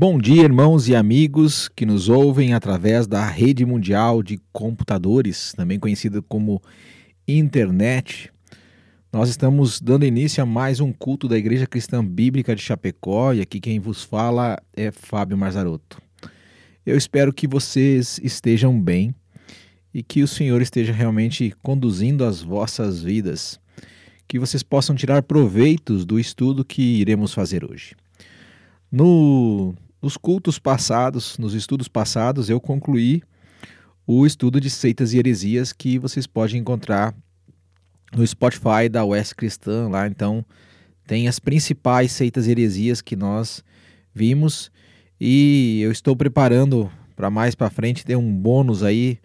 Bom dia, irmãos e amigos que nos ouvem através da rede mundial de computadores, também conhecida como internet. Nós estamos dando início a mais um culto da Igreja Cristã Bíblica de Chapecó e aqui quem vos fala é Fábio Marzaroto. Eu espero que vocês estejam bem e que o Senhor esteja realmente conduzindo as vossas vidas, que vocês possam tirar proveitos do estudo que iremos fazer hoje. No, nos cultos passados, nos estudos passados, eu concluí o estudo de seitas e heresias que vocês podem encontrar no Spotify da West Cristã lá. Então, tem as principais seitas e heresias que nós vimos e eu estou preparando para mais para frente ter um bônus aí.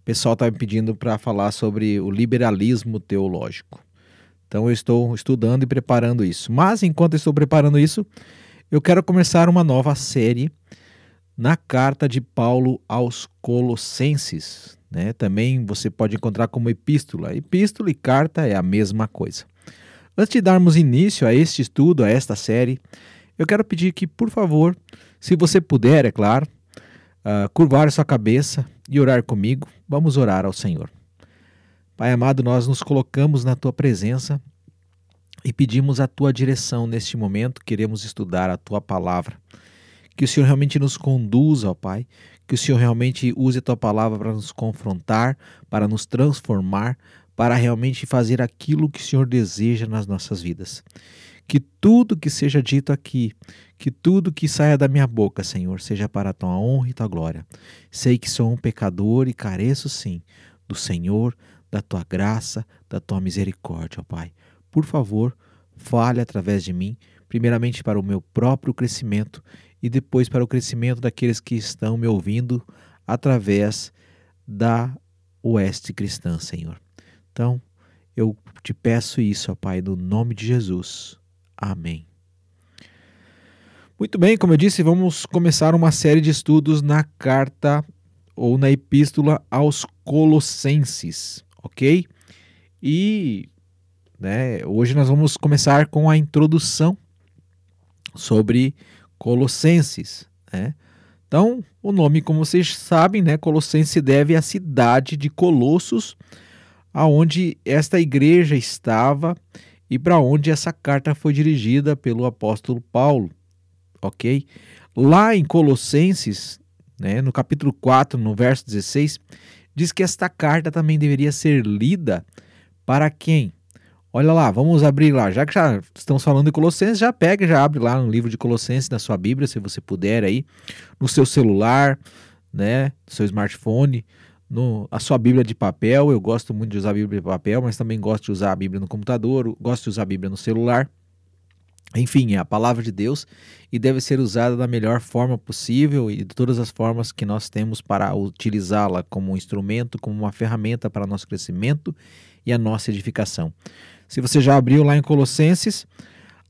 O pessoal está me pedindo para falar sobre o liberalismo teológico. Então eu estou estudando e preparando isso. Mas enquanto estou preparando isso, eu quero começar uma nova série na carta de Paulo aos Colossenses. Né? Também você pode encontrar como epístola. Epístola e carta é a mesma coisa. Antes de darmos início a este estudo, a esta série, eu quero pedir que, por favor, se você puder, é claro, uh, curvar sua cabeça e orar comigo. Vamos orar ao Senhor. Pai amado, nós nos colocamos na tua presença e pedimos a tua direção neste momento. Queremos estudar a tua palavra. Que o Senhor realmente nos conduza, ó Pai. Que o Senhor realmente use a tua palavra para nos confrontar, para nos transformar, para realmente fazer aquilo que o Senhor deseja nas nossas vidas. Que tudo que seja dito aqui, que tudo que saia da minha boca, Senhor, seja para a tua honra e tua glória. Sei que sou um pecador e careço, sim, do Senhor, da tua graça, da tua misericórdia, ó Pai por favor, fale através de mim, primeiramente para o meu próprio crescimento e depois para o crescimento daqueles que estão me ouvindo através da Oeste Cristã, Senhor. Então, eu te peço isso, ó Pai, no nome de Jesus. Amém. Muito bem, como eu disse, vamos começar uma série de estudos na carta ou na epístola aos Colossenses, ok? E né? Hoje nós vamos começar com a introdução sobre Colossenses. Né? Então, o nome, como vocês sabem, né, Colossense deve à cidade de Colossos, aonde esta igreja estava e para onde essa carta foi dirigida pelo apóstolo Paulo, ok? Lá em Colossenses, né, no capítulo 4, no verso 16, diz que esta carta também deveria ser lida para quem? Olha lá, vamos abrir lá. Já que já estamos falando de Colossenses, já pega, já abre lá no livro de Colossenses na sua Bíblia, se você puder aí, no seu celular, né, no seu smartphone, no, a sua Bíblia de papel. Eu gosto muito de usar a Bíblia de papel, mas também gosto de usar a Bíblia no computador, gosto de usar a Bíblia no celular. Enfim, é a palavra de Deus e deve ser usada da melhor forma possível e de todas as formas que nós temos para utilizá-la como um instrumento, como uma ferramenta para nosso crescimento e a nossa edificação. Se você já abriu lá em Colossenses,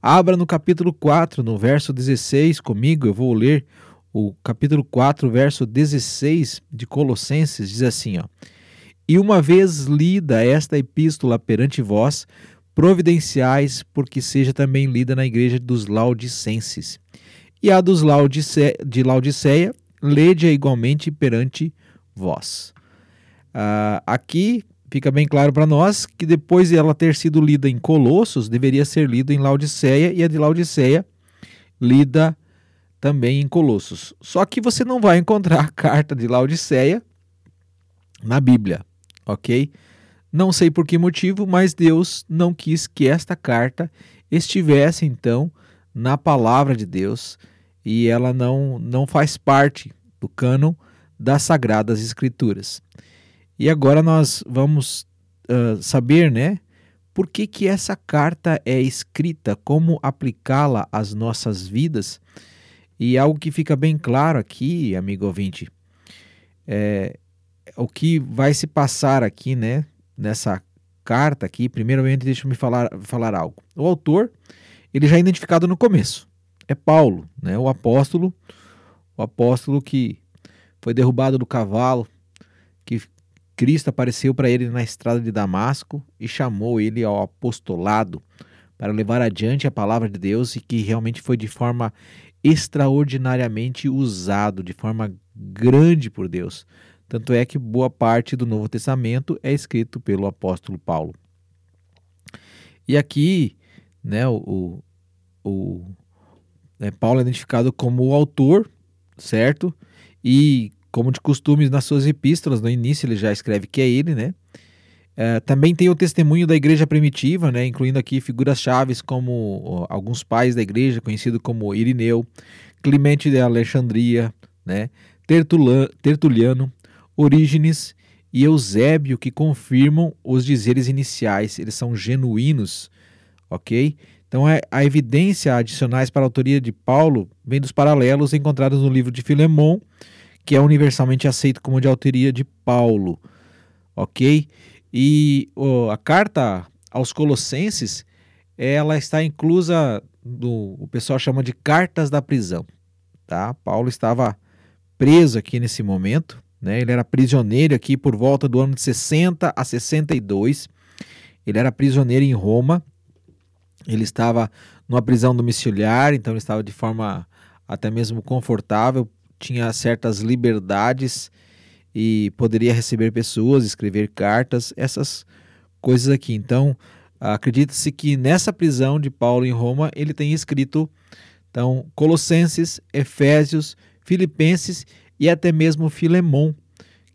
abra no capítulo 4, no verso 16 comigo, eu vou ler o capítulo 4, verso 16 de Colossenses, diz assim, ó: E uma vez lida esta epístola perante vós, providenciais porque seja também lida na igreja dos Laodicenses. E a dos Laodice... de Laodiceia, lede-a igualmente perante vós. Uh, aqui fica bem claro para nós que depois de ela ter sido lida em Colossos, deveria ser lida em Laodiceia e a de Laodiceia lida também em Colossos. Só que você não vai encontrar a carta de Laodiceia na Bíblia, ok? Não sei por que motivo, mas Deus não quis que esta carta estivesse então na palavra de Deus e ela não, não faz parte do cânon das Sagradas Escrituras. E agora nós vamos uh, saber, né, por que, que essa carta é escrita, como aplicá-la às nossas vidas. E algo que fica bem claro aqui, amigo ouvinte, é o que vai se passar aqui, né, nessa carta aqui. Primeiramente, deixa eu me falar, falar algo. O autor, ele já é identificado no começo. É Paulo, né, o apóstolo, o apóstolo que foi derrubado do cavalo, Cristo apareceu para ele na estrada de Damasco e chamou ele ao apostolado para levar adiante a palavra de Deus e que realmente foi de forma extraordinariamente usado de forma grande por Deus. Tanto é que boa parte do Novo Testamento é escrito pelo apóstolo Paulo. E aqui, né, o, o né, Paulo é identificado como o autor, certo? E como de costume nas suas epístolas, no início ele já escreve que é ele, né? É, também tem o testemunho da igreja primitiva, né, incluindo aqui figuras chaves como ó, alguns pais da igreja, conhecido como Irineu, Clemente de Alexandria, né, Tertuliano, Orígenes e Eusébio, que confirmam os dizeres iniciais, eles são genuínos, ok? Então, é, a evidência adicionais para a autoria de Paulo vem dos paralelos encontrados no livro de Filemão, que é universalmente aceito como de autoria de Paulo, ok? E oh, a carta aos Colossenses, ela está inclusa do o pessoal chama de cartas da prisão, tá? Paulo estava preso aqui nesse momento, né? Ele era prisioneiro aqui por volta do ano de 60 a 62. Ele era prisioneiro em Roma. Ele estava numa prisão domiciliar, então ele estava de forma até mesmo confortável, tinha certas liberdades e poderia receber pessoas, escrever cartas, essas coisas aqui. Então, acredita-se que nessa prisão de Paulo em Roma, ele tem escrito então Colossenses, Efésios, Filipenses e até mesmo Filemon,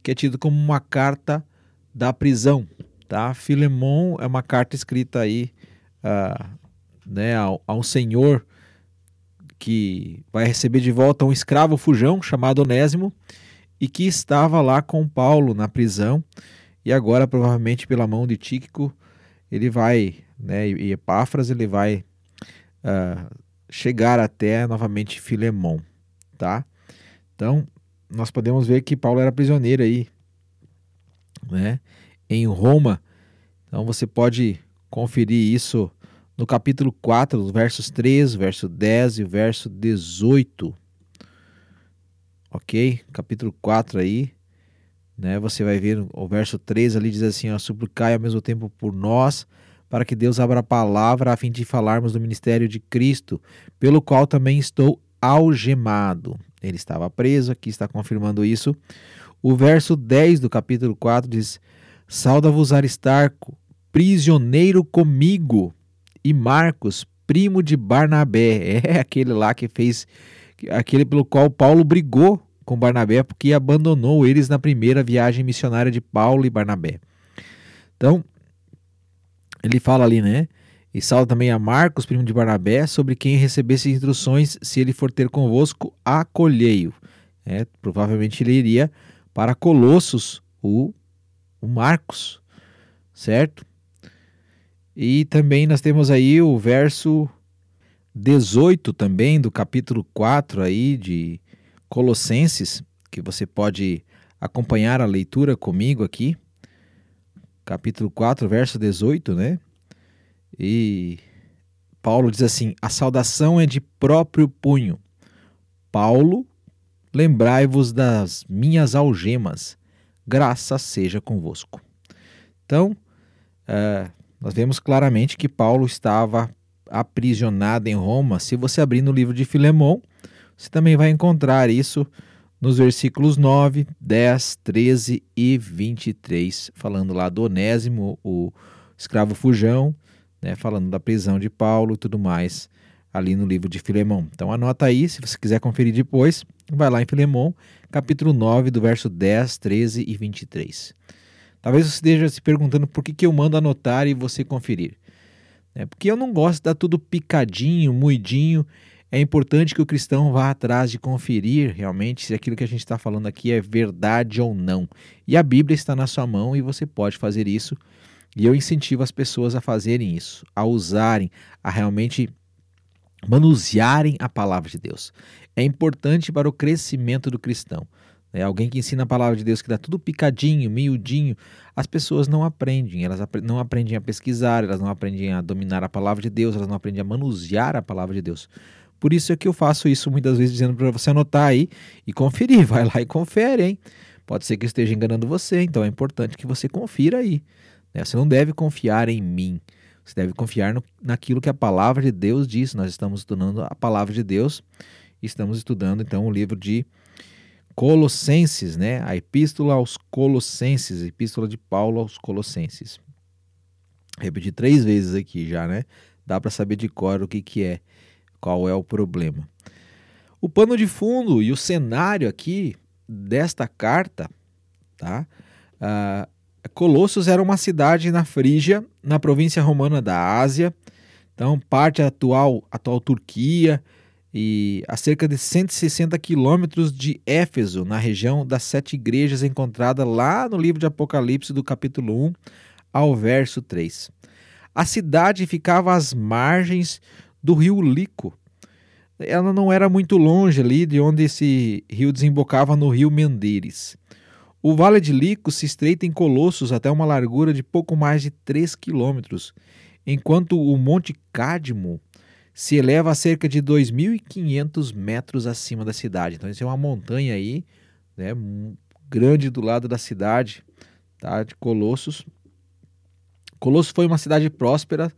que é tido como uma carta da prisão, tá? Filemon é uma carta escrita aí uh, né, ao, ao senhor que vai receber de volta um escravo fujão chamado Onésimo, e que estava lá com Paulo na prisão e agora provavelmente pela mão de Tíquico ele vai, né, e Epáfras ele vai uh, chegar até novamente Filemão, tá? Então nós podemos ver que Paulo era prisioneiro aí, né, em Roma. Então você pode conferir isso no capítulo 4, versos 3, verso 10 e verso 18 ok? Capítulo 4 aí, né? Você vai ver o verso 3 ali diz assim, ó, suplicai ao mesmo tempo por nós, para que Deus abra a palavra a fim de falarmos do ministério de Cristo, pelo qual também estou algemado. Ele estava preso, aqui está confirmando isso. O verso 10 do capítulo 4 diz: Sauda-vos Aristarco, prisioneiro comigo, e Marcos, primo de Barnabé. É aquele lá que fez aquele pelo qual Paulo brigou com Barnabé porque abandonou eles na primeira viagem missionária de Paulo e Barnabé. Então, ele fala ali, né? E salva também a Marcos, primo de Barnabé, sobre quem recebesse instruções, se ele for ter convosco, acolhei-o. É, provavelmente ele iria para Colossos, o, o Marcos, certo? E também nós temos aí o verso 18 também do capítulo 4 aí de Colossenses, que você pode acompanhar a leitura comigo aqui. Capítulo 4, verso 18, né? E Paulo diz assim: A saudação é de próprio punho. Paulo, lembrai-vos das minhas algemas, graça seja convosco. Então, uh, nós vemos claramente que Paulo estava aprisionada em Roma, se você abrir no livro de Filemão, você também vai encontrar isso nos versículos 9, 10, 13 e 23, falando lá do Onésimo, o escravo fujão, né, falando da prisão de Paulo e tudo mais, ali no livro de Filemão. Então anota aí, se você quiser conferir depois, vai lá em Filemão, capítulo 9, do verso 10, 13 e 23. Talvez você esteja se perguntando por que, que eu mando anotar e você conferir. Né? Porque eu não gosto de dar tudo picadinho, muidinho. É importante que o cristão vá atrás de conferir realmente se aquilo que a gente está falando aqui é verdade ou não. E a Bíblia está na sua mão e você pode fazer isso. E eu incentivo as pessoas a fazerem isso, a usarem, a realmente manusearem a palavra de Deus. É importante para o crescimento do cristão. É alguém que ensina a palavra de Deus que dá tudo picadinho, miudinho, as pessoas não aprendem, elas não aprendem a pesquisar, elas não aprendem a dominar a palavra de Deus, elas não aprendem a manusear a palavra de Deus. Por isso é que eu faço isso muitas vezes dizendo para você anotar aí e conferir, vai lá e confere, hein? Pode ser que esteja enganando você, então é importante que você confira aí. Né? Você não deve confiar em mim, você deve confiar no, naquilo que a palavra de Deus diz. Nós estamos estudando a palavra de Deus Estamos estudando então o livro de Colossenses, né? A Epístola aos Colossenses, Epístola de Paulo aos Colossenses. Repeti três vezes aqui já, né? Dá para saber de cor o que, que é, qual é o problema. O pano de fundo e o cenário aqui desta carta, tá? Uh, Colossos era uma cidade na Frígia, na província romana da Ásia, então parte atual, atual Turquia, e a cerca de 160 quilômetros de Éfeso, na região das sete igrejas encontrada lá no livro de Apocalipse, do capítulo 1 ao verso 3. A cidade ficava às margens do rio Lico. Ela não era muito longe ali de onde esse rio desembocava no rio Menderes. O Vale de Lico se estreita em Colossos até uma largura de pouco mais de 3 quilômetros, enquanto o Monte Cádmo se eleva a cerca de 2.500 metros acima da cidade. Então, isso é uma montanha aí, né, grande do lado da cidade, tá, de Colossos. Colossos foi uma cidade próspera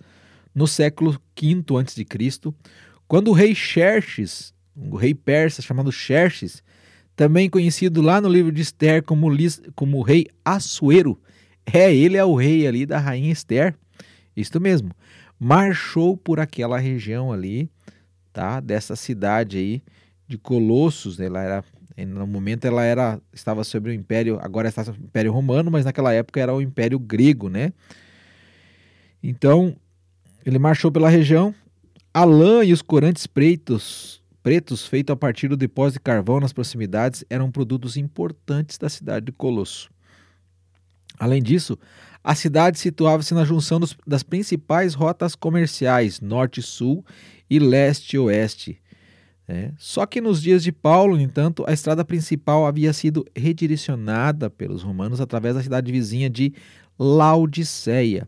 no século V a.C., quando o rei Xerxes, o rei persa chamado Xerxes, também conhecido lá no livro de Esther como, como rei Assuero, é, ele é o rei ali da rainha Esther, isto mesmo marchou por aquela região ali, tá? Dessa cidade aí de Colossos, né? ela era no momento ela era estava sobre o império, agora está sobre o império romano, mas naquela época era o império grego, né? Então, ele marchou pela região. A lã e os corantes pretos, pretos feitos a partir do depósito de carvão nas proximidades eram produtos importantes da cidade de Colosso. Além disso, a cidade situava-se na junção dos, das principais rotas comerciais norte-sul e leste-oeste. Né? Só que nos dias de Paulo, no entanto, a estrada principal havia sido redirecionada pelos romanos através da cidade vizinha de Laodiceia,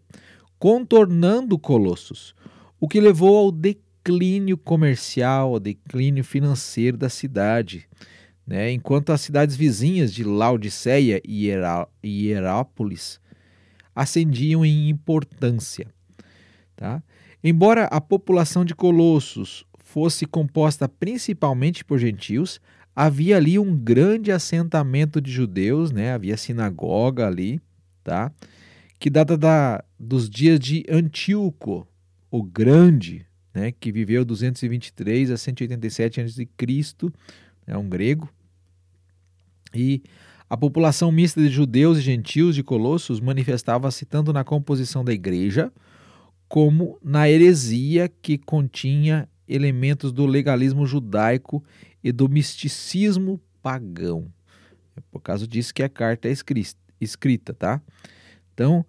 contornando Colossos, o que levou ao declínio comercial, ao declínio financeiro da cidade. Né? Enquanto as cidades vizinhas de Laodiceia e Hierápolis ascendiam em importância. Tá? Embora a população de Colossos fosse composta principalmente por gentios, havia ali um grande assentamento de judeus, né? havia sinagoga ali, tá? que data da, dos dias de Antíoco, o Grande, né? que viveu 223 a 187 a.C., é um grego. E a população mista de judeus e gentios de Colossos manifestava-se tanto na composição da igreja como na heresia que continha elementos do legalismo judaico e do misticismo pagão. É por causa disso que a carta é escrita, tá? Então,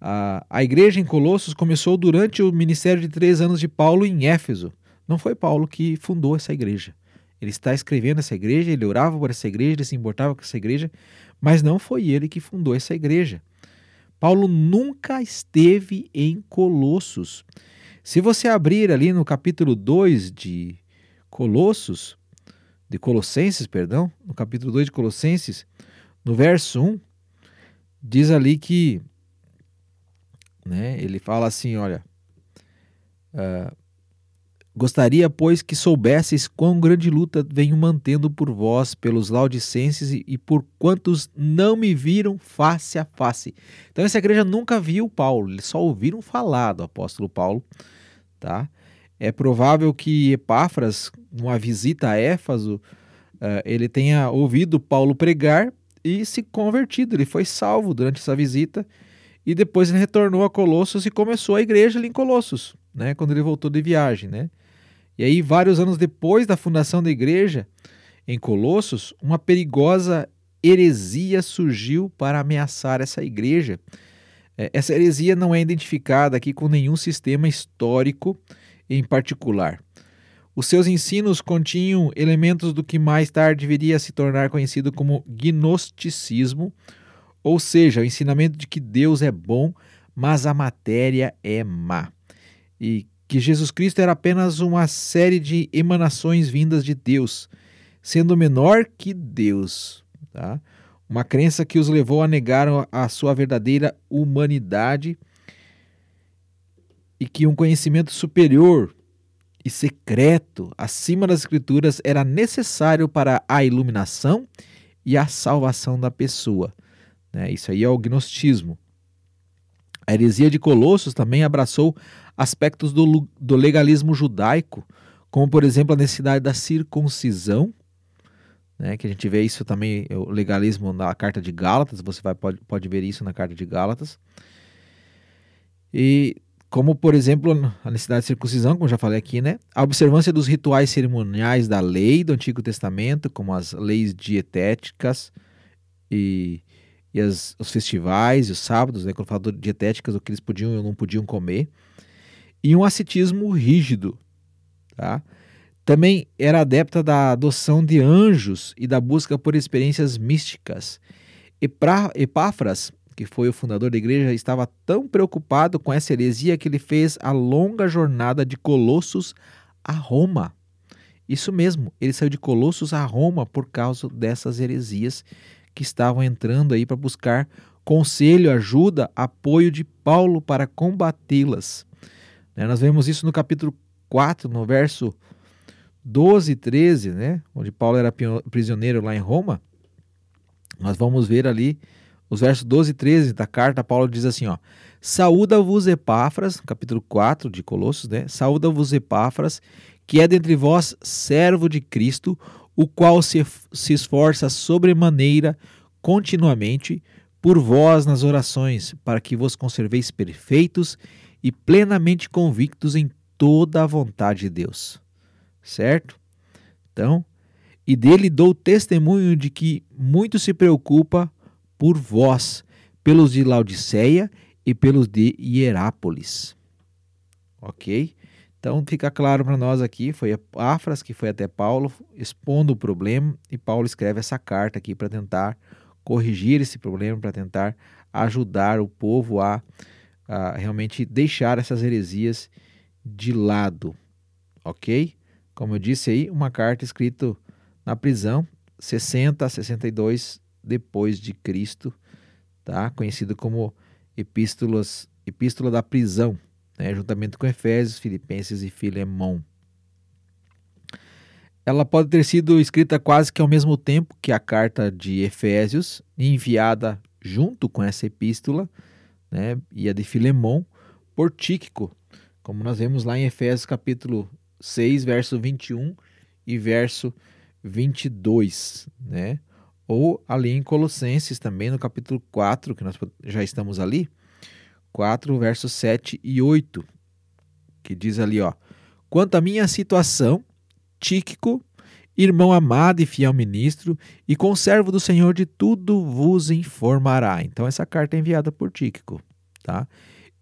a, a igreja em Colossos começou durante o ministério de três anos de Paulo em Éfeso. Não foi Paulo que fundou essa igreja. Ele está escrevendo essa igreja, ele orava por essa igreja, ele se importava com essa igreja, mas não foi ele que fundou essa igreja. Paulo nunca esteve em Colossos. Se você abrir ali no capítulo 2 de Colossos, de Colossenses, perdão, no capítulo 2 de Colossenses, no verso 1, diz ali que né, ele fala assim, olha, uh, Gostaria, pois, que soubesseis quão grande luta venho mantendo por vós, pelos laudicenses e, por quantos não me viram face a face. Então, essa igreja nunca viu Paulo, eles só ouviram falar do apóstolo Paulo. Tá? É provável que Epáfras, numa visita a Éfaso, uh, ele tenha ouvido Paulo pregar e se convertido. Ele foi salvo durante essa visita e depois ele retornou a Colossos e começou a igreja ali em Colossos, né? quando ele voltou de viagem. Né? E aí, vários anos depois da fundação da igreja, em Colossos, uma perigosa heresia surgiu para ameaçar essa igreja. É, essa heresia não é identificada aqui com nenhum sistema histórico em particular. Os seus ensinos continham elementos do que mais tarde viria a se tornar conhecido como gnosticismo, ou seja, o ensinamento de que Deus é bom, mas a matéria é má. E que Jesus Cristo era apenas uma série de emanações vindas de Deus, sendo menor que Deus. Tá? Uma crença que os levou a negar a sua verdadeira humanidade e que um conhecimento superior e secreto acima das Escrituras era necessário para a iluminação e a salvação da pessoa. Né? Isso aí é o gnosticismo. A heresia de Colossos também abraçou aspectos do, do legalismo judaico, como por exemplo a necessidade da circuncisão, né, que a gente vê isso também, o legalismo na carta de Gálatas, você vai, pode, pode ver isso na carta de Gálatas. E como, por exemplo, a necessidade de circuncisão, como já falei aqui, né? A observância dos rituais cerimoniais da lei do Antigo Testamento, como as leis dietéticas e, e as, os festivais e os sábados, né? Quando eu falo dietéticas, o que eles podiam ou não podiam comer. E um ascetismo rígido, tá? Também era adepta da adoção de anjos e da busca por experiências místicas. Epáfras que foi o fundador da igreja, estava tão preocupado com essa heresia que ele fez a longa jornada de Colossos a Roma. Isso mesmo, ele saiu de Colossos a Roma por causa dessas heresias que estavam entrando aí para buscar conselho, ajuda, apoio de Paulo para combatê-las. Né, nós vemos isso no capítulo 4, no verso 12 e 13, né, onde Paulo era prisioneiro lá em Roma. Nós vamos ver ali os versos 12 e 13 da carta, Paulo diz assim, ó: Saúda-vos Epáfras, capítulo 4 de Colossos, né? Saúda-vos Epáfras, que é dentre vós servo de Cristo, o qual se, se esforça sobremaneira continuamente por vós nas orações, para que vos conserveis perfeitos e plenamente convictos em toda a vontade de Deus. Certo? Então, e dele dou testemunho de que muito se preocupa por vós, pelos de Laodiceia e pelos de Hierápolis. Ok? Então fica claro para nós aqui, foi Afras que foi até Paulo expondo o problema e Paulo escreve essa carta aqui para tentar corrigir esse problema, para tentar ajudar o povo a, realmente deixar essas heresias de lado, ok? Como eu disse aí, uma carta escrita na prisão, 60 a 62 depois de Cristo, tá? Conhecido como epístolas, epístola da prisão, né? juntamente com Efésios, Filipenses e Filemão. Ela pode ter sido escrita quase que ao mesmo tempo que a carta de Efésios, enviada junto com essa epístola, né? e a de Filemão, por Tíquico, como nós vemos lá em Efésios capítulo 6, verso 21 e verso 22, né? ou ali em Colossenses também, no capítulo 4, que nós já estamos ali, 4, versos 7 e 8, que diz ali, ó: Quanto à minha situação, Tíquico, irmão amado e fiel ministro, e conservo do Senhor de tudo vos informará. Então essa carta é enviada por Tíquico, tá?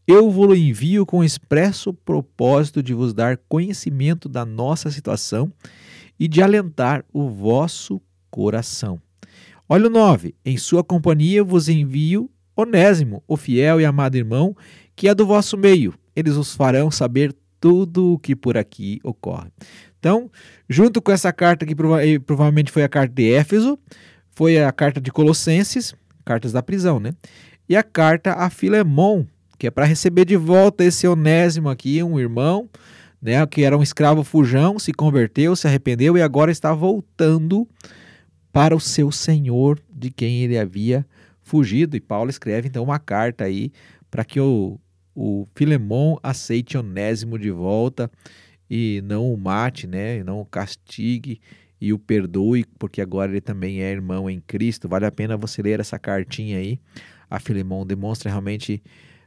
Eu vos envio com expresso propósito de vos dar conhecimento da nossa situação e de alentar o vosso coração Olha o 9. Em sua companhia vos envio Onésimo, o fiel e amado irmão, que é do vosso meio. Eles os farão saber tudo o que por aqui ocorre. Então, junto com essa carta que prova provavelmente foi a carta de Éfeso, foi a carta de Colossenses, cartas da prisão, né? E a carta a Filemon, que é para receber de volta esse Onésimo aqui, um irmão, né, que era um escravo fujão, se converteu, se arrependeu e agora está voltando para o seu senhor de quem ele havia fugido. E Paulo escreve então uma carta aí para que o, o Filemon aceite Onésimo de volta e não o mate, né? E não o castigue e o perdoe, porque agora ele também é irmão em Cristo. Vale a pena você ler essa cartinha aí. A Filemon demonstra realmente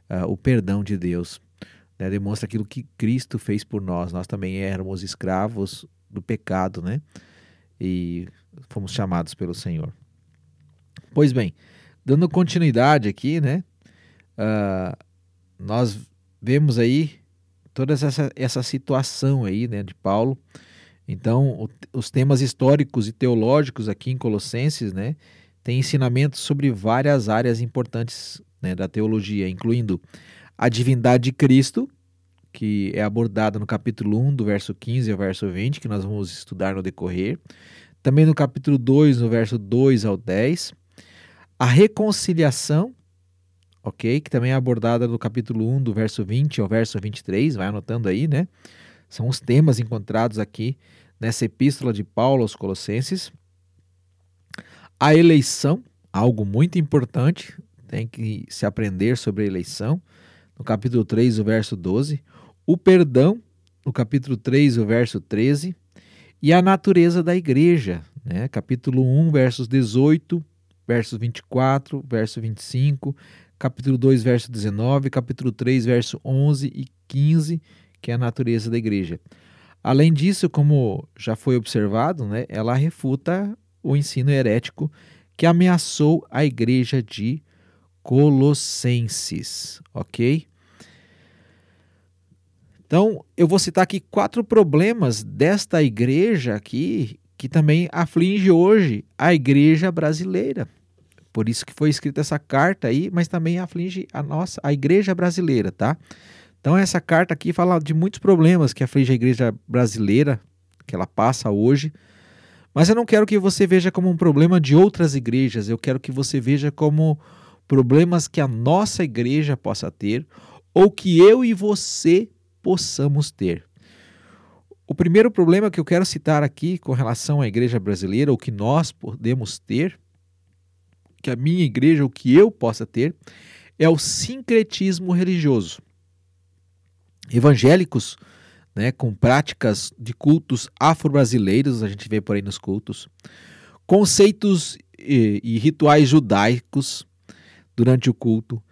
uh, o perdão de Deus. Né? Demonstra aquilo que Cristo fez por nós. Nós também éramos escravos do pecado, né? E fomos chamados pelo Senhor. Pois bem, dando continuidade aqui, né? Uh, nós vemos aí toda essa, essa situação aí, né, de Paulo. Então, o, os temas históricos e teológicos aqui em Colossenses, né, tem ensinamentos sobre várias áreas importantes né, da teologia, incluindo a divindade de Cristo, que é abordada no capítulo 1, do verso 15 ao verso 20, que nós vamos estudar no decorrer. Também no capítulo 2, no verso 2 ao 10. A reconciliação, ok? Que também é abordada no capítulo 1, do verso 20 ao verso 23, vai anotando aí, né? São os temas encontrados aqui nessa epístola de Paulo aos Colossenses. A eleição, algo muito importante, tem que se aprender sobre a eleição, no capítulo 3, o verso 12. O perdão, no capítulo 3, o verso 13. E a natureza da igreja, né? capítulo 1, versos 18, verso 24, verso 25, capítulo 2, verso 19, capítulo 3, verso 11 e 15, que é a natureza da igreja. Além disso, como já foi observado, né, ela refuta o ensino herético que ameaçou a igreja de Colossenses, ok? Então, eu vou citar aqui quatro problemas desta igreja aqui que também aflige hoje a igreja brasileira. Por isso que foi escrita essa carta aí, mas também aflige a nossa, a igreja brasileira, tá? Então essa carta aqui fala de muitos problemas que aflige a igreja brasileira, que ela passa hoje. Mas eu não quero que você veja como um problema de outras igrejas, eu quero que você veja como problemas que a nossa igreja possa ter ou que eu e você possamos ter. O primeiro problema que eu quero citar aqui com relação à igreja brasileira, o que nós podemos ter, que a minha igreja, o que eu possa ter, é o sincretismo religioso. Evangélicos, né, com práticas de cultos afro-brasileiros, a gente vê por aí nos cultos, conceitos e, e rituais judaicos durante o culto,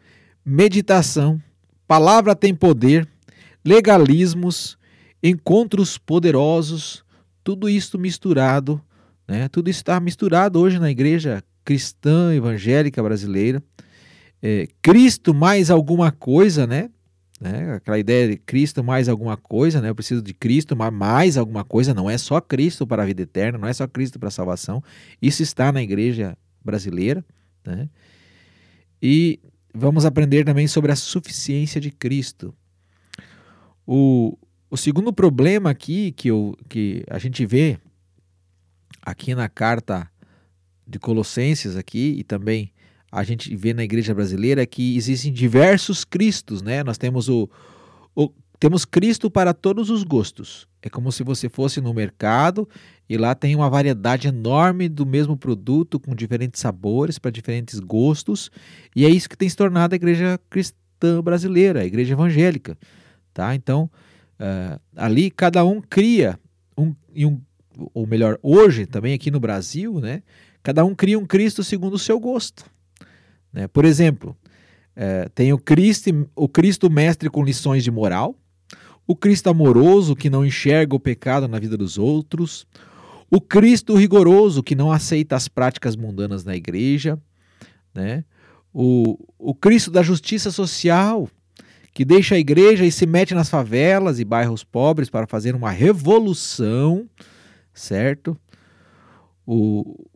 meditação, palavra tem poder, legalismos, encontros poderosos, tudo isso misturado, né? Tudo isso está misturado hoje na igreja cristã evangélica brasileira. É, Cristo mais alguma coisa, né? né? Aquela ideia de Cristo mais alguma coisa, né? Eu preciso de Cristo, mas mais alguma coisa. Não é só Cristo para a vida eterna, não é só Cristo para a salvação. Isso está na igreja brasileira, né? E vamos aprender também sobre a suficiência de Cristo. O, o segundo problema aqui que, eu, que a gente vê aqui na carta de Colossenses aqui e também a gente vê na igreja brasileira que existem diversos Cristos, né? Nós temos o, o temos Cristo para todos os gostos. É como se você fosse no mercado e lá tem uma variedade enorme do mesmo produto com diferentes sabores para diferentes gostos, e é isso que tem se tornado a igreja cristã brasileira, a igreja evangélica, tá? Então, Uh, ali cada um cria um, um, ou melhor, hoje também aqui no Brasil, né? Cada um cria um Cristo segundo o seu gosto. Né? Por exemplo, uh, tem o Cristo, o Cristo mestre com lições de moral, o Cristo amoroso que não enxerga o pecado na vida dos outros, o Cristo rigoroso que não aceita as práticas mundanas na igreja, né? o, o Cristo da justiça social que deixa a igreja e se mete nas favelas e bairros pobres para fazer uma revolução, certo? O,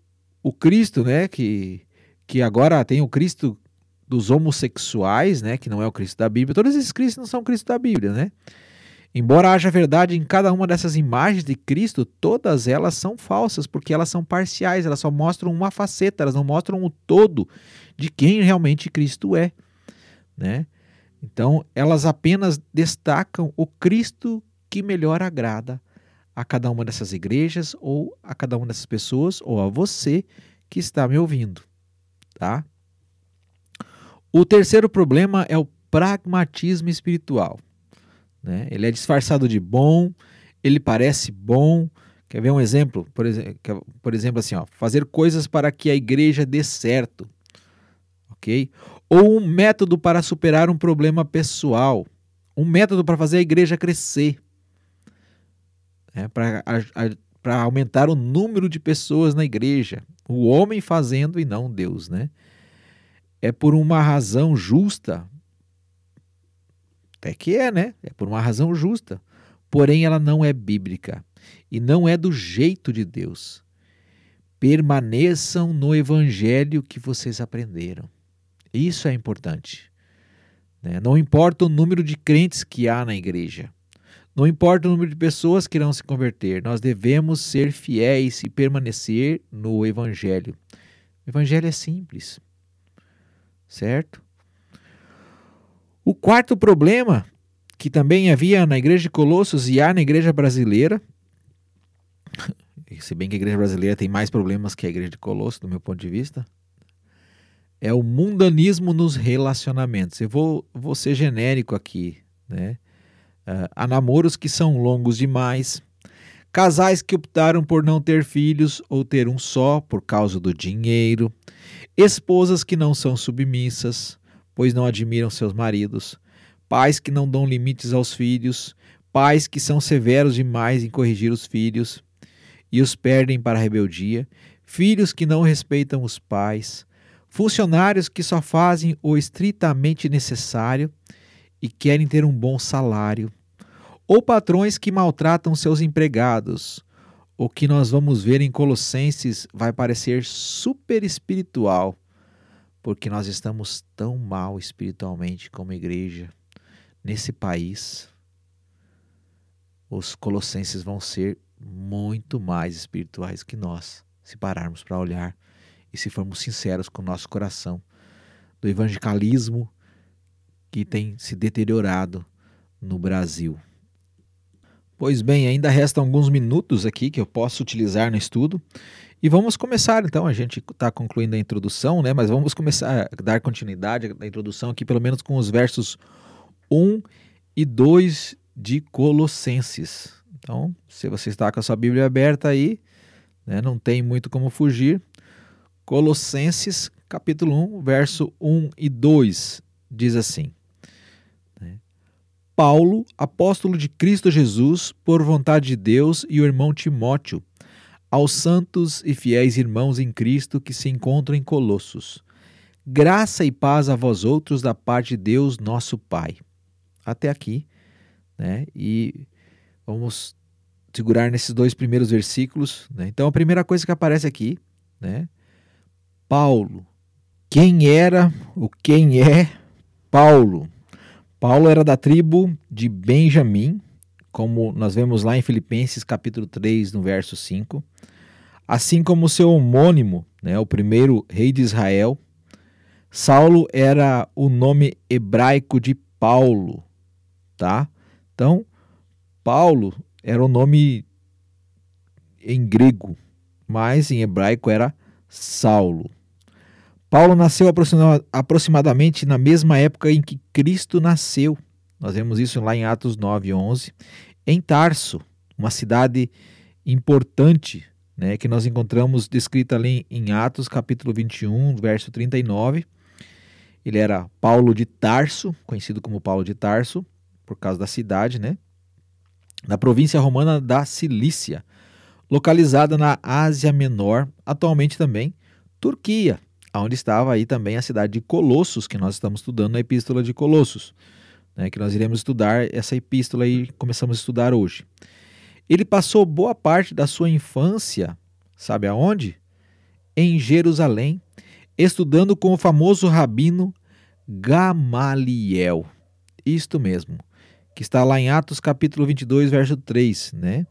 o Cristo, né, que, que agora tem o Cristo dos homossexuais, né, que não é o Cristo da Bíblia. Todos esses Cristos não são Cristo da Bíblia, né? Embora haja verdade em cada uma dessas imagens de Cristo, todas elas são falsas, porque elas são parciais, elas só mostram uma faceta, elas não mostram o todo de quem realmente Cristo é, né? Então, elas apenas destacam o Cristo que melhor agrada a cada uma dessas igrejas ou a cada uma dessas pessoas ou a você que está me ouvindo, tá? O terceiro problema é o pragmatismo espiritual. Né? Ele é disfarçado de bom, ele parece bom. Quer ver um exemplo? Por, exemplo, por exemplo, assim, ó, fazer coisas para que a igreja dê certo, ok? ou um método para superar um problema pessoal, um método para fazer a igreja crescer, é, para aumentar o número de pessoas na igreja, o homem fazendo e não Deus, né? É por uma razão justa, até que é, né? É por uma razão justa, porém ela não é bíblica e não é do jeito de Deus. Permaneçam no evangelho que vocês aprenderam. Isso é importante. Né? Não importa o número de crentes que há na igreja. Não importa o número de pessoas que irão se converter, nós devemos ser fiéis e permanecer no Evangelho. O Evangelho é simples, certo? O quarto problema que também havia na igreja de Colossos e há na igreja brasileira, se bem que a igreja brasileira tem mais problemas que a igreja de Colossos, do meu ponto de vista, é o mundanismo nos relacionamentos. Eu vou, vou ser genérico aqui, né? Uh, há namoros que são longos demais, casais que optaram por não ter filhos ou ter um só por causa do dinheiro, esposas que não são submissas, pois não admiram seus maridos, pais que não dão limites aos filhos, pais que são severos demais em corrigir os filhos e os perdem para a rebeldia, filhos que não respeitam os pais, funcionários que só fazem o estritamente necessário e querem ter um bom salário, ou patrões que maltratam seus empregados. O que nós vamos ver em Colossenses vai parecer super espiritual, porque nós estamos tão mal espiritualmente como igreja nesse país. Os colossenses vão ser muito mais espirituais que nós, se pararmos para olhar e se formos sinceros com o nosso coração do evangelicalismo que tem se deteriorado no Brasil. Pois bem, ainda restam alguns minutos aqui que eu posso utilizar no estudo. E vamos começar então, a gente está concluindo a introdução, né? Mas vamos começar a dar continuidade à introdução aqui, pelo menos com os versos 1 e 2 de Colossenses. Então, se você está com a sua Bíblia aberta aí, né, não tem muito como fugir. Colossenses, capítulo 1, verso 1 e 2, diz assim: Paulo, apóstolo de Cristo Jesus, por vontade de Deus, e o irmão Timóteo, aos santos e fiéis irmãos em Cristo que se encontram em Colossos. Graça e paz a vós outros da parte de Deus, nosso Pai. Até aqui, né? E vamos segurar nesses dois primeiros versículos. Né? Então, a primeira coisa que aparece aqui, né? Paulo. Quem era, o quem é Paulo? Paulo era da tribo de Benjamim, como nós vemos lá em Filipenses capítulo 3, no verso 5. Assim como seu homônimo, né, o primeiro rei de Israel, Saulo era o nome hebraico de Paulo, tá? Então, Paulo era o nome em grego, mas em hebraico era Saulo. Paulo nasceu aproximadamente na mesma época em que Cristo nasceu. Nós vemos isso lá em Atos 9, 11. Em Tarso, uma cidade importante, né, que nós encontramos descrita ali em Atos, capítulo 21, verso 39. Ele era Paulo de Tarso, conhecido como Paulo de Tarso, por causa da cidade, né? Na província romana da Cilícia, localizada na Ásia Menor, atualmente também Turquia, onde estava aí também a cidade de Colossos, que nós estamos estudando na Epístola de Colossos, né, que nós iremos estudar essa epístola e começamos a estudar hoje. Ele passou boa parte da sua infância, sabe aonde? Em Jerusalém, estudando com o famoso rabino Gamaliel. Isto mesmo, que está lá em Atos capítulo 22, verso 3, né?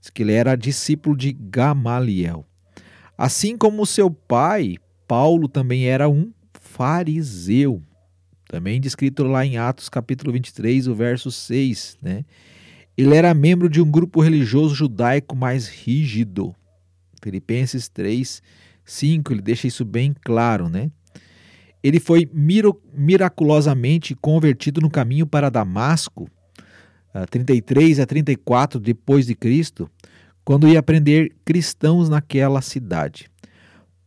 Diz que ele era discípulo de Gamaliel. Assim como seu pai, Paulo também era um fariseu, também descrito lá em Atos capítulo 23, o verso 6, né? Ele era membro de um grupo religioso judaico mais rígido. Filipenses 3, 5, ele deixa isso bem claro, né? Ele foi miraculosamente convertido no caminho para Damasco, 33 a 34 depois de Cristo, quando ia prender cristãos naquela cidade.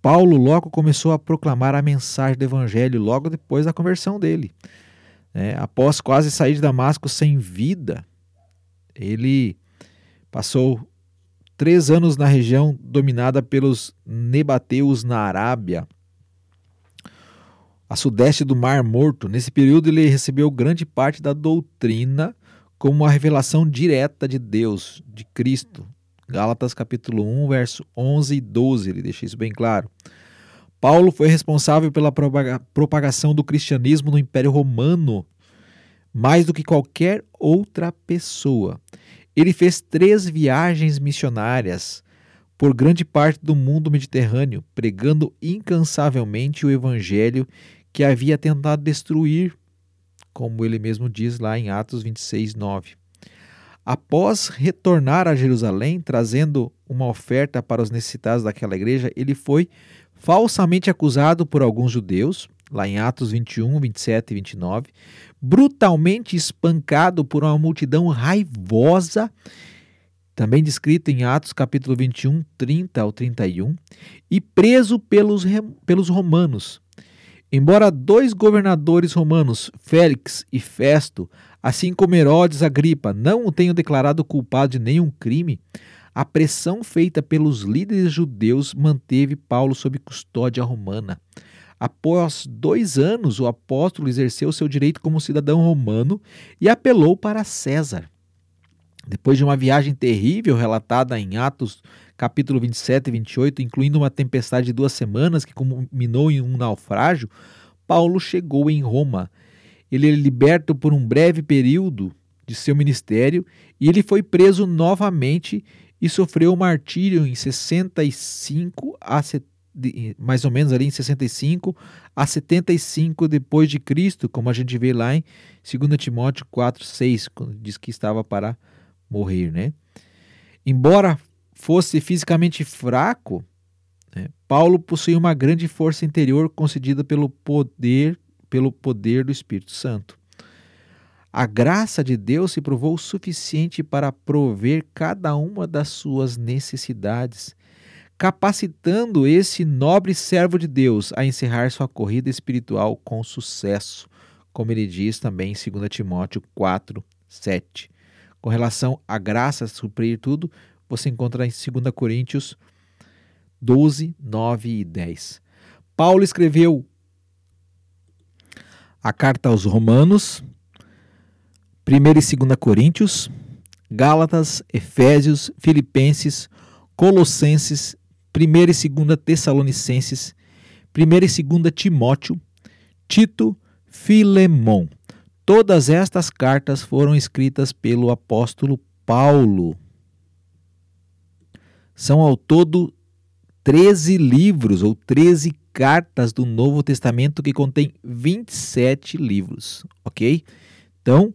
Paulo logo começou a proclamar a mensagem do evangelho logo depois da conversão dele. É, após quase sair de Damasco sem vida, ele passou três anos na região dominada pelos Nebateus na Arábia, a sudeste do Mar Morto. Nesse período, ele recebeu grande parte da doutrina como uma revelação direta de Deus, de Cristo, Gálatas capítulo 1, verso 11 e 12, ele deixa isso bem claro. Paulo foi responsável pela propagação do cristianismo no Império Romano mais do que qualquer outra pessoa. Ele fez três viagens missionárias por grande parte do mundo mediterrâneo, pregando incansavelmente o evangelho que havia tentado destruir como ele mesmo diz lá em Atos 26, 9. Após retornar a Jerusalém, trazendo uma oferta para os necessitados daquela igreja, ele foi falsamente acusado por alguns judeus, lá em Atos 21, 27 e 29, brutalmente espancado por uma multidão raivosa, também descrito em Atos capítulo 21, 30 ao 31, e preso pelos, pelos romanos. Embora dois governadores romanos, Félix e Festo, assim como Herodes Agripa, não o tenham declarado culpado de nenhum crime, a pressão feita pelos líderes judeus manteve Paulo sob custódia romana. Após dois anos, o apóstolo exerceu seu direito como cidadão romano e apelou para César. Depois de uma viagem terrível relatada em Atos capítulo 27 e 28, incluindo uma tempestade de duas semanas que culminou em um naufrágio, Paulo chegou em Roma. Ele é liberto por um breve período de seu ministério e ele foi preso novamente e sofreu martírio em 65 a mais ou menos ali em 65 a 75 depois de Cristo, como a gente vê lá em 2 Timóteo 4, 6, quando diz que estava para morrer, né? Embora fosse fisicamente fraco, né, Paulo possuía uma grande força interior concedida pelo poder, pelo poder do Espírito Santo. A graça de Deus se provou suficiente para prover cada uma das suas necessidades, capacitando esse nobre servo de Deus a encerrar sua corrida espiritual com sucesso, como ele diz também em 2 Timóteo 4, 7. Com relação à graça suprir tudo, você encontra em 2 Coríntios 12, 9 e 10. Paulo escreveu a carta aos Romanos, 1 e 2 Coríntios, Gálatas, Efésios, Filipenses, Colossenses, 1 e 2 Tessalonicenses, 1 e 2 Timóteo, Tito, Filemon. Todas estas cartas foram escritas pelo apóstolo Paulo. São ao todo 13 livros ou 13 cartas do Novo Testamento que contém 27 livros, ok? Então,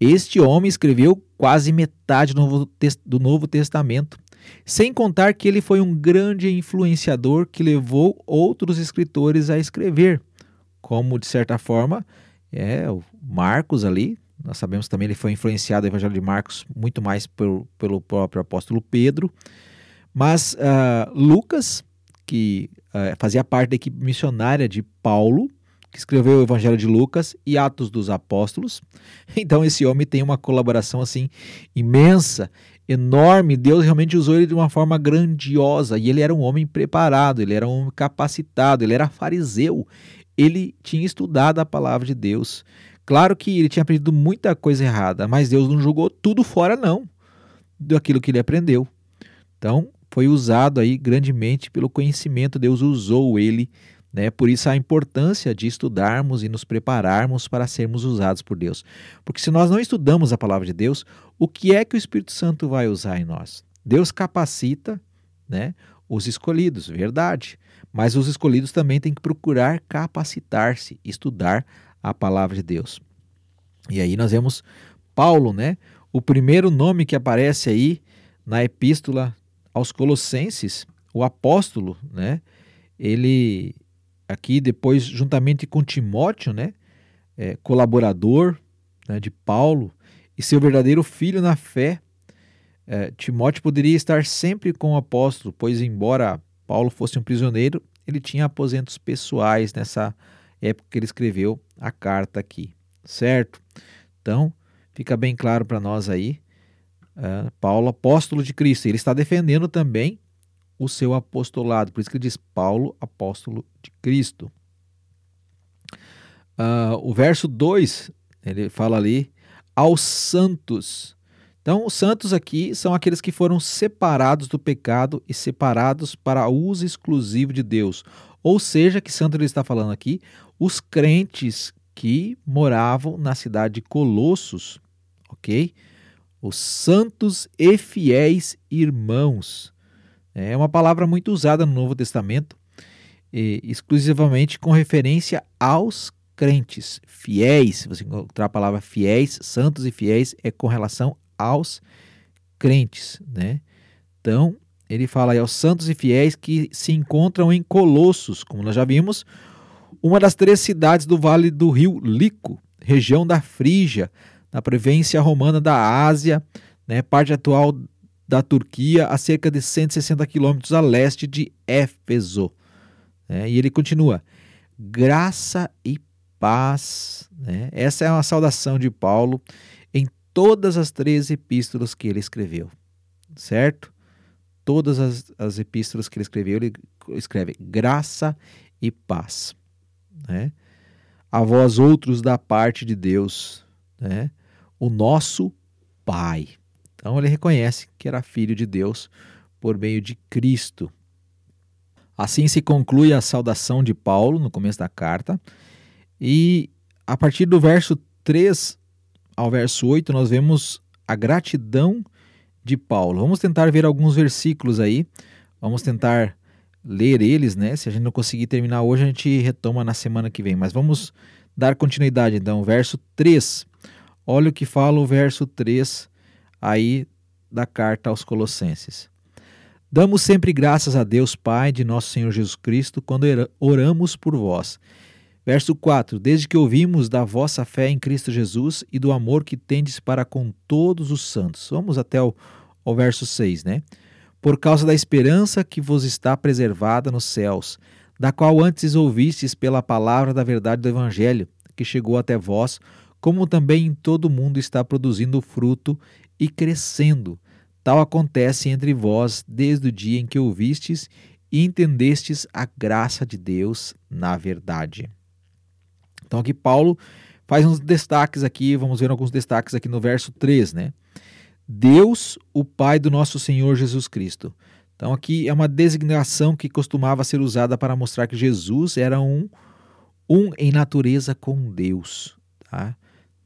este homem escreveu quase metade do Novo, do Novo Testamento, sem contar que ele foi um grande influenciador que levou outros escritores a escrever, como de certa forma é o Marcos ali. Nós sabemos também que ele foi influenciado o Evangelho de Marcos muito mais pelo, pelo próprio apóstolo Pedro. Mas uh, Lucas, que uh, fazia parte da equipe missionária de Paulo, que escreveu o Evangelho de Lucas e Atos dos Apóstolos. Então esse homem tem uma colaboração assim imensa, enorme. Deus realmente usou ele de uma forma grandiosa e ele era um homem preparado, ele era um homem capacitado, ele era fariseu. Ele tinha estudado a palavra de Deus. Claro que ele tinha aprendido muita coisa errada, mas Deus não jogou tudo fora não daquilo que ele aprendeu. Então, foi usado aí grandemente pelo conhecimento, Deus usou ele, né? Por isso a importância de estudarmos e nos prepararmos para sermos usados por Deus. Porque se nós não estudamos a palavra de Deus, o que é que o Espírito Santo vai usar em nós? Deus capacita, né, os escolhidos, verdade. Mas os escolhidos também têm que procurar capacitar-se, estudar a palavra de Deus. E aí nós vemos Paulo, né? O primeiro nome que aparece aí na epístola aos Colossenses, o apóstolo, né? Ele aqui depois juntamente com Timóteo, né? É, colaborador né, de Paulo e seu verdadeiro filho na fé. É, Timóteo poderia estar sempre com o apóstolo, pois embora Paulo fosse um prisioneiro, ele tinha aposentos pessoais nessa época que ele escreveu a carta aqui, certo? Então, fica bem claro para nós aí uh, Paulo, apóstolo de Cristo. Ele está defendendo também o seu apostolado. Por isso que ele diz Paulo, apóstolo de Cristo. Uh, o verso 2, ele fala ali, aos santos. Então, os santos aqui são aqueles que foram separados do pecado e separados para uso exclusivo de Deus. Ou seja, que santo ele está falando aqui? Os crentes que moravam na cidade de Colossos, ok? Os santos e fiéis irmãos. É uma palavra muito usada no Novo Testamento, exclusivamente com referência aos crentes, fiéis. Se você encontrar a palavra fiéis, santos e fiéis, é com relação aos crentes, né? Então, ele fala aí aos santos e fiéis que se encontram em Colossos, como nós já vimos, uma das três cidades do vale do rio Lico, região da Frígia, na província romana da Ásia, né, parte atual da Turquia, a cerca de 160 quilômetros a leste de Éfeso. Né? E ele continua: graça e paz. Né? Essa é uma saudação de Paulo em todas as três epístolas que ele escreveu, certo? Todas as, as epístolas que ele escreveu, ele escreve graça e paz. Né? A vós outros da parte de Deus, né? O nosso Pai. Então ele reconhece que era filho de Deus por meio de Cristo. Assim se conclui a saudação de Paulo no começo da carta, e a partir do verso 3 ao verso 8 nós vemos a gratidão de Paulo. Vamos tentar ver alguns versículos aí, vamos tentar ler eles, né? Se a gente não conseguir terminar hoje, a gente retoma na semana que vem, mas vamos dar continuidade então. Verso 3. Olha o que fala o verso 3 aí da carta aos Colossenses. Damos sempre graças a Deus, Pai de nosso Senhor Jesus Cristo, quando oramos por vós. Verso 4: Desde que ouvimos da vossa fé em Cristo Jesus e do amor que tendes para com todos os santos. Vamos até o, o verso 6, né? Por causa da esperança que vos está preservada nos céus, da qual antes ouvistes pela palavra da verdade do Evangelho, que chegou até vós, como também em todo o mundo está produzindo fruto e crescendo Tal acontece entre vós desde o dia em que ouvistes e entendestes a graça de Deus na verdade. Então aqui Paulo faz uns destaques aqui, vamos ver alguns destaques aqui no verso 3, né? Deus, o Pai do nosso Senhor Jesus Cristo. Então aqui é uma designação que costumava ser usada para mostrar que Jesus era um um em natureza com Deus, tá?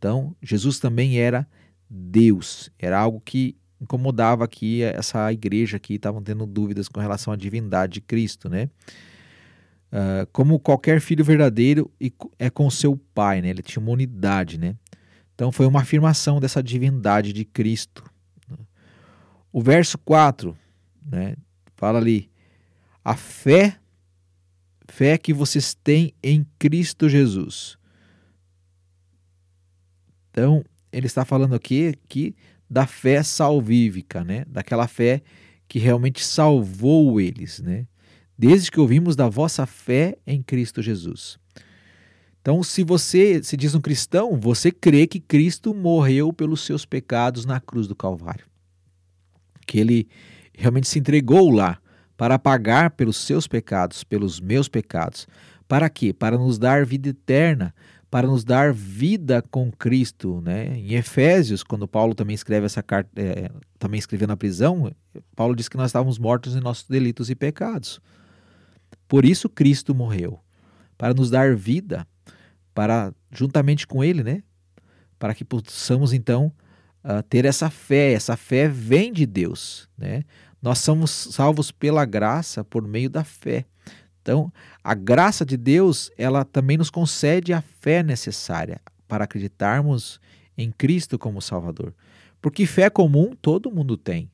Então, Jesus também era Deus, era algo que incomodava aqui essa igreja aqui, estavam tendo dúvidas com relação à divindade de Cristo, né? Uh, como qualquer filho verdadeiro é com seu pai, né? Ele tinha uma unidade, né? Então foi uma afirmação dessa divindade de Cristo. O verso 4, né? Fala ali: a fé, fé que vocês têm em Cristo Jesus. Então, ele está falando aqui que da fé salvífica, né? daquela fé que realmente salvou eles, né? desde que ouvimos da vossa fé em Cristo Jesus. Então, se você se diz um cristão, você crê que Cristo morreu pelos seus pecados na cruz do Calvário. Que ele realmente se entregou lá para pagar pelos seus pecados, pelos meus pecados. Para quê? Para nos dar vida eterna, para nos dar vida com Cristo. Né? Em Efésios, quando Paulo também escreve essa carta, é, também escreveu na prisão, Paulo diz que nós estávamos mortos em nossos delitos e pecados. Por isso Cristo morreu, para nos dar vida, para juntamente com Ele, né? Para que possamos então uh, ter essa fé. Essa fé vem de Deus, né? Nós somos salvos pela graça por meio da fé. Então, a graça de Deus, ela também nos concede a fé necessária para acreditarmos em Cristo como Salvador. Porque fé comum todo mundo tem.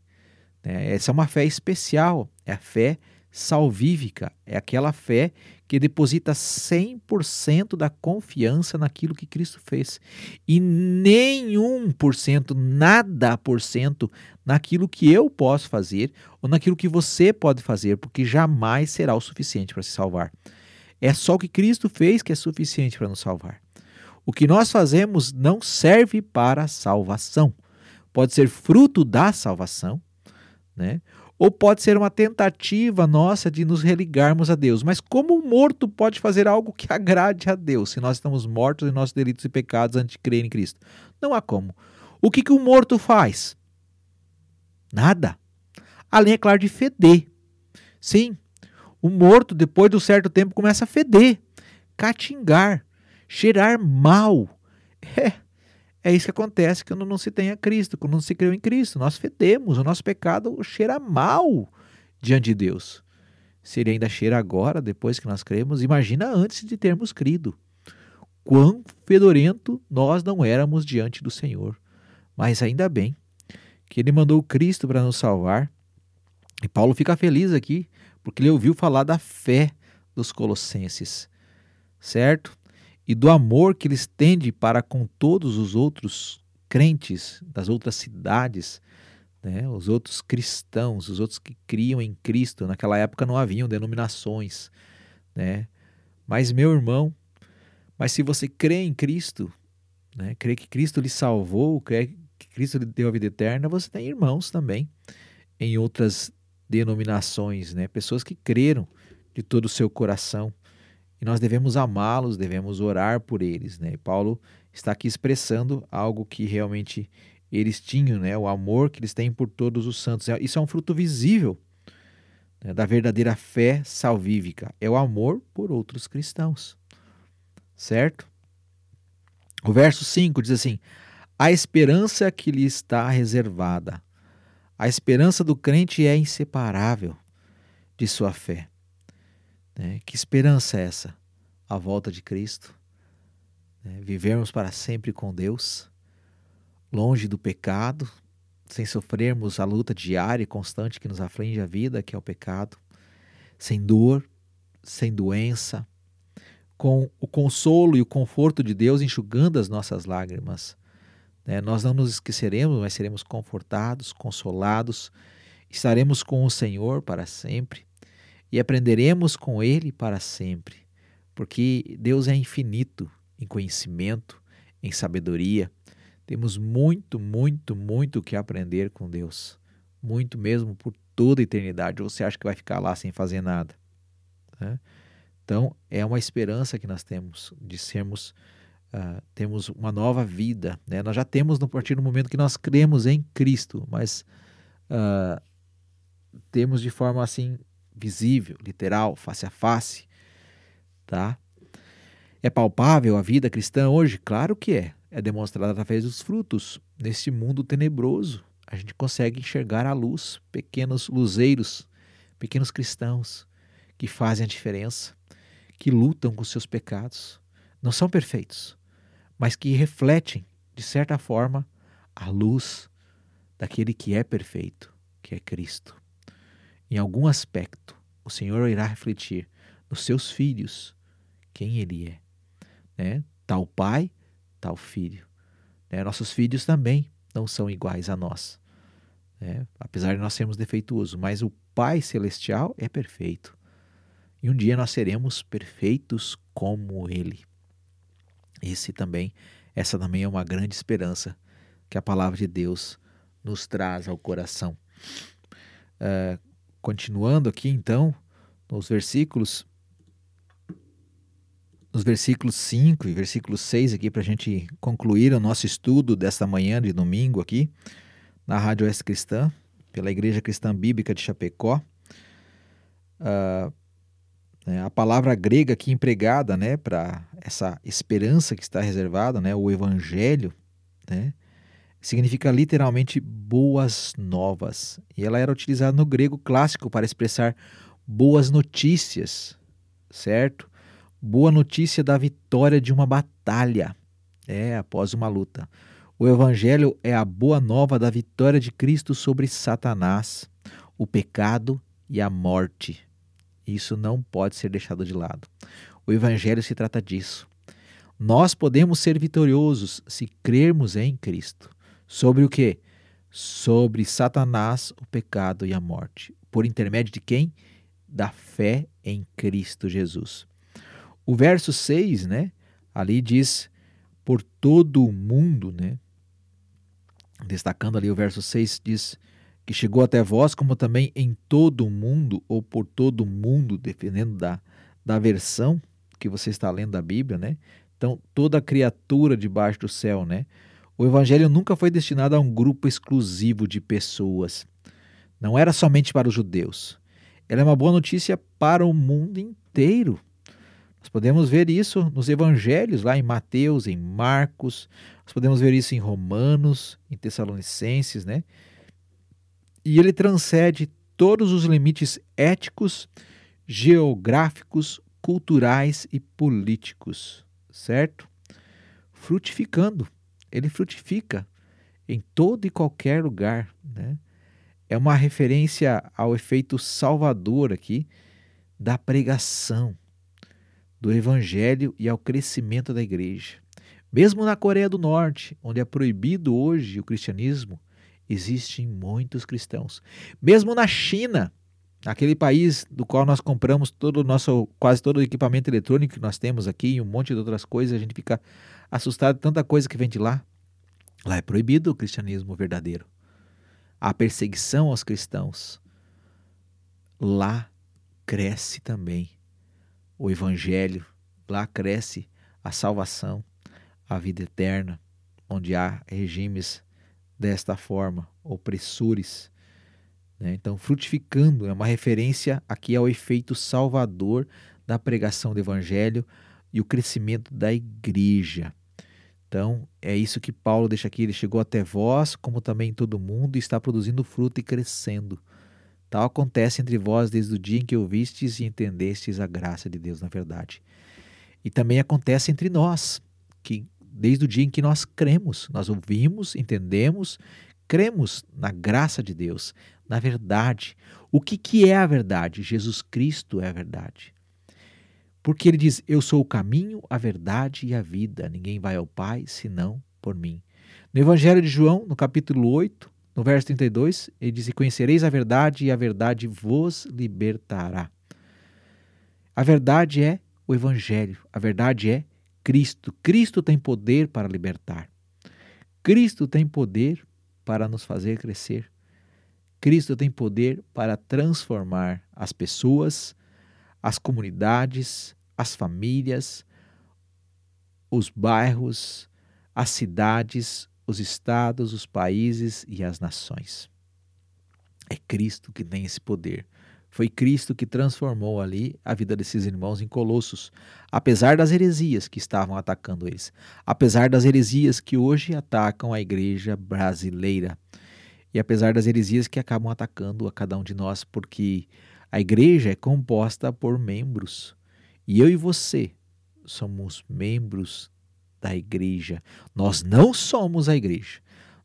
Né? Essa é uma fé especial, é a fé salvífica, é aquela fé que deposita 100% da confiança naquilo que Cristo fez e nenhum por cento, nada por cento naquilo que eu posso fazer ou naquilo que você pode fazer, porque jamais será o suficiente para se salvar. É só o que Cristo fez que é suficiente para nos salvar. O que nós fazemos não serve para salvação. Pode ser fruto da salvação, né? Ou pode ser uma tentativa nossa de nos religarmos a Deus. Mas como um morto pode fazer algo que agrade a Deus, se nós estamos mortos em nossos delitos e pecados antes de crer em Cristo? Não há como. O que, que o morto faz? Nada. Além, é claro, de feder. Sim, o morto, depois de um certo tempo, começa a feder, catingar, cheirar mal. É, é isso que acontece quando não se tem a Cristo, quando não se creu em Cristo. Nós fedemos, o nosso pecado cheira mal diante de Deus. Se ele ainda cheira agora, depois que nós cremos, imagina antes de termos crido. quão fedorento nós não éramos diante do Senhor. Mas ainda bem que ele mandou Cristo para nos salvar. E Paulo fica feliz aqui, porque ele ouviu falar da fé dos colossenses, certo? E do amor que eles tendem para com todos os outros crentes das outras cidades, né? os outros cristãos, os outros que criam em Cristo. Naquela época não haviam denominações, né? Mas meu irmão, mas se você crê em Cristo, né? crê que Cristo lhe salvou, crê que Cristo lhe deu a vida eterna, você tem irmãos também em outras denominações, né? Pessoas que creram de todo o seu coração. E nós devemos amá-los, devemos orar por eles, né? E Paulo está aqui expressando algo que realmente eles tinham, né? O amor que eles têm por todos os santos. Isso é um fruto visível né? da verdadeira fé salvífica. É o amor por outros cristãos. Certo? O verso 5 diz assim: a esperança que lhe está reservada. A esperança do crente é inseparável de sua fé. Né? Que esperança é essa? A volta de Cristo. Né? Vivermos para sempre com Deus, longe do pecado, sem sofrermos a luta diária e constante que nos aflige a vida, que é o pecado, sem dor, sem doença, com o consolo e o conforto de Deus enxugando as nossas lágrimas né? Nós não nos esqueceremos, mas seremos confortados, consolados, estaremos com o Senhor para sempre e aprenderemos com Ele para sempre, porque Deus é infinito em conhecimento, em sabedoria. Temos muito, muito, muito que aprender com Deus. Muito mesmo por toda a eternidade. Ou você acha que vai ficar lá sem fazer nada? Né? Então, é uma esperança que nós temos de sermos uh, temos uma nova vida. Né? Nós já temos no partir do momento que nós cremos em Cristo, mas uh, temos de forma assim visível, literal, face a face, tá? É palpável a vida cristã hoje? Claro que é. É demonstrada através dos frutos. Nesse mundo tenebroso, a gente consegue enxergar a luz, pequenos luzeiros, pequenos cristãos que fazem a diferença, que lutam com seus pecados. Não são perfeitos, mas que refletem, de certa forma, a luz daquele que é perfeito, que é Cristo. Em algum aspecto, o Senhor irá refletir nos seus filhos quem Ele é. Né? Tal pai, tal filho. Né? Nossos filhos também não são iguais a nós. Né? Apesar de nós sermos defeituosos, mas o Pai Celestial é perfeito. E um dia nós seremos perfeitos como Ele. Esse também, essa também é uma grande esperança que a palavra de Deus nos traz ao coração. Uh, continuando aqui então, nos versículos nos versículos 5 e versículo 6 aqui para a gente concluir o nosso estudo desta manhã de domingo aqui na Rádio Oeste Cristã, pela Igreja Cristã Bíblica de Chapecó. Uh, né, a palavra grega aqui empregada né, para essa esperança que está reservada, né, o evangelho, né, significa literalmente boas novas. E ela era utilizada no grego clássico para expressar boas notícias, certo? Boa notícia da vitória de uma batalha, é, após uma luta. O evangelho é a boa nova da vitória de Cristo sobre Satanás, o pecado e a morte. Isso não pode ser deixado de lado. O Evangelho se trata disso. Nós podemos ser vitoriosos se crermos em Cristo. Sobre o que? Sobre Satanás, o pecado e a morte. Por intermédio de quem? Da fé em Cristo Jesus. O verso 6, né? Ali diz por todo o mundo, né? Destacando ali o verso 6 diz que chegou até vós, como também em todo o mundo, ou por todo o mundo, dependendo da, da versão que você está lendo da Bíblia, né? Então, toda criatura debaixo do céu, né? O evangelho nunca foi destinado a um grupo exclusivo de pessoas. Não era somente para os judeus. Ela é uma boa notícia para o mundo inteiro. Nós podemos ver isso nos evangelhos, lá em Mateus, em Marcos, nós podemos ver isso em Romanos, em Tessalonicenses, né? e ele transcende todos os limites éticos, geográficos, culturais e políticos, certo? frutificando. Ele frutifica em todo e qualquer lugar. Né? É uma referência ao efeito salvador aqui da pregação, do evangelho e ao crescimento da igreja. Mesmo na Coreia do Norte, onde é proibido hoje o cristianismo, existem muitos cristãos. Mesmo na China, aquele país do qual nós compramos todo o nosso, quase todo o equipamento eletrônico que nós temos aqui e um monte de outras coisas, a gente fica assustado de tanta coisa que vem de lá. Lá é proibido o cristianismo verdadeiro. Há perseguição aos cristãos. Lá cresce também o evangelho, lá cresce a salvação, a vida eterna, onde há regimes desta forma, opressores. Né? Então, frutificando é uma referência aqui ao efeito salvador da pregação do evangelho e o crescimento da igreja. Então, é isso que Paulo deixa aqui. Ele chegou até vós, como também todo mundo, e está produzindo fruto e crescendo. Tal acontece entre vós desde o dia em que ouvistes e entendestes a graça de Deus na verdade. E também acontece entre nós, que desde o dia em que nós cremos, nós ouvimos, entendemos, cremos na graça de Deus, na verdade. O que, que é a verdade? Jesus Cristo é a verdade. Porque ele diz: Eu sou o caminho, a verdade e a vida. Ninguém vai ao Pai senão por mim. No Evangelho de João, no capítulo 8, no verso 32, ele diz: E conhecereis a verdade, e a verdade vos libertará. A verdade é o Evangelho, a verdade é Cristo. Cristo tem poder para libertar. Cristo tem poder para nos fazer crescer. Cristo tem poder para transformar as pessoas, as comunidades, as famílias, os bairros, as cidades, os estados, os países e as nações. É Cristo que tem esse poder. Foi Cristo que transformou ali a vida desses irmãos em colossos, apesar das heresias que estavam atacando eles, apesar das heresias que hoje atacam a igreja brasileira, e apesar das heresias que acabam atacando a cada um de nós, porque a igreja é composta por membros, e eu e você somos membros da igreja. Nós não somos a igreja.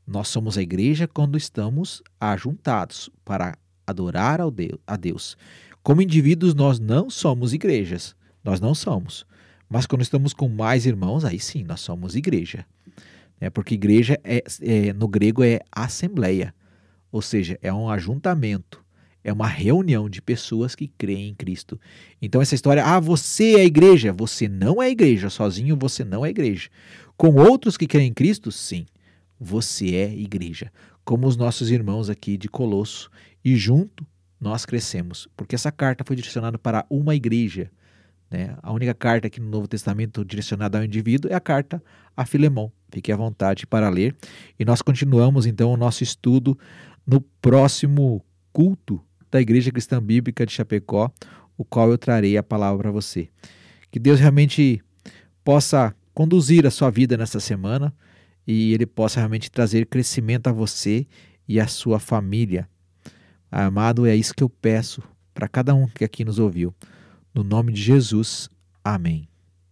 Nós somos a igreja quando estamos ajuntados para adorar ao Deus, a Deus. Como indivíduos, nós não somos igrejas. Nós não somos. Mas quando estamos com mais irmãos, aí sim, nós somos igreja. É porque igreja é, é, no grego é assembleia, ou seja, é um ajuntamento, é uma reunião de pessoas que creem em Cristo. Então essa história, ah, você é igreja, você não é igreja, sozinho você não é igreja. Com outros que creem em Cristo, sim, você é igreja, como os nossos irmãos aqui de Colosso e junto nós crescemos, porque essa carta foi direcionada para uma igreja. Né? A única carta aqui no Novo Testamento direcionada ao indivíduo é a carta a Filemão. Fique à vontade para ler. E nós continuamos então o nosso estudo no próximo culto da Igreja Cristã Bíblica de Chapecó, o qual eu trarei a palavra para você. Que Deus realmente possa conduzir a sua vida nessa semana e Ele possa realmente trazer crescimento a você e a sua família. Amado, é isso que eu peço para cada um que aqui nos ouviu. No nome de Jesus, amém.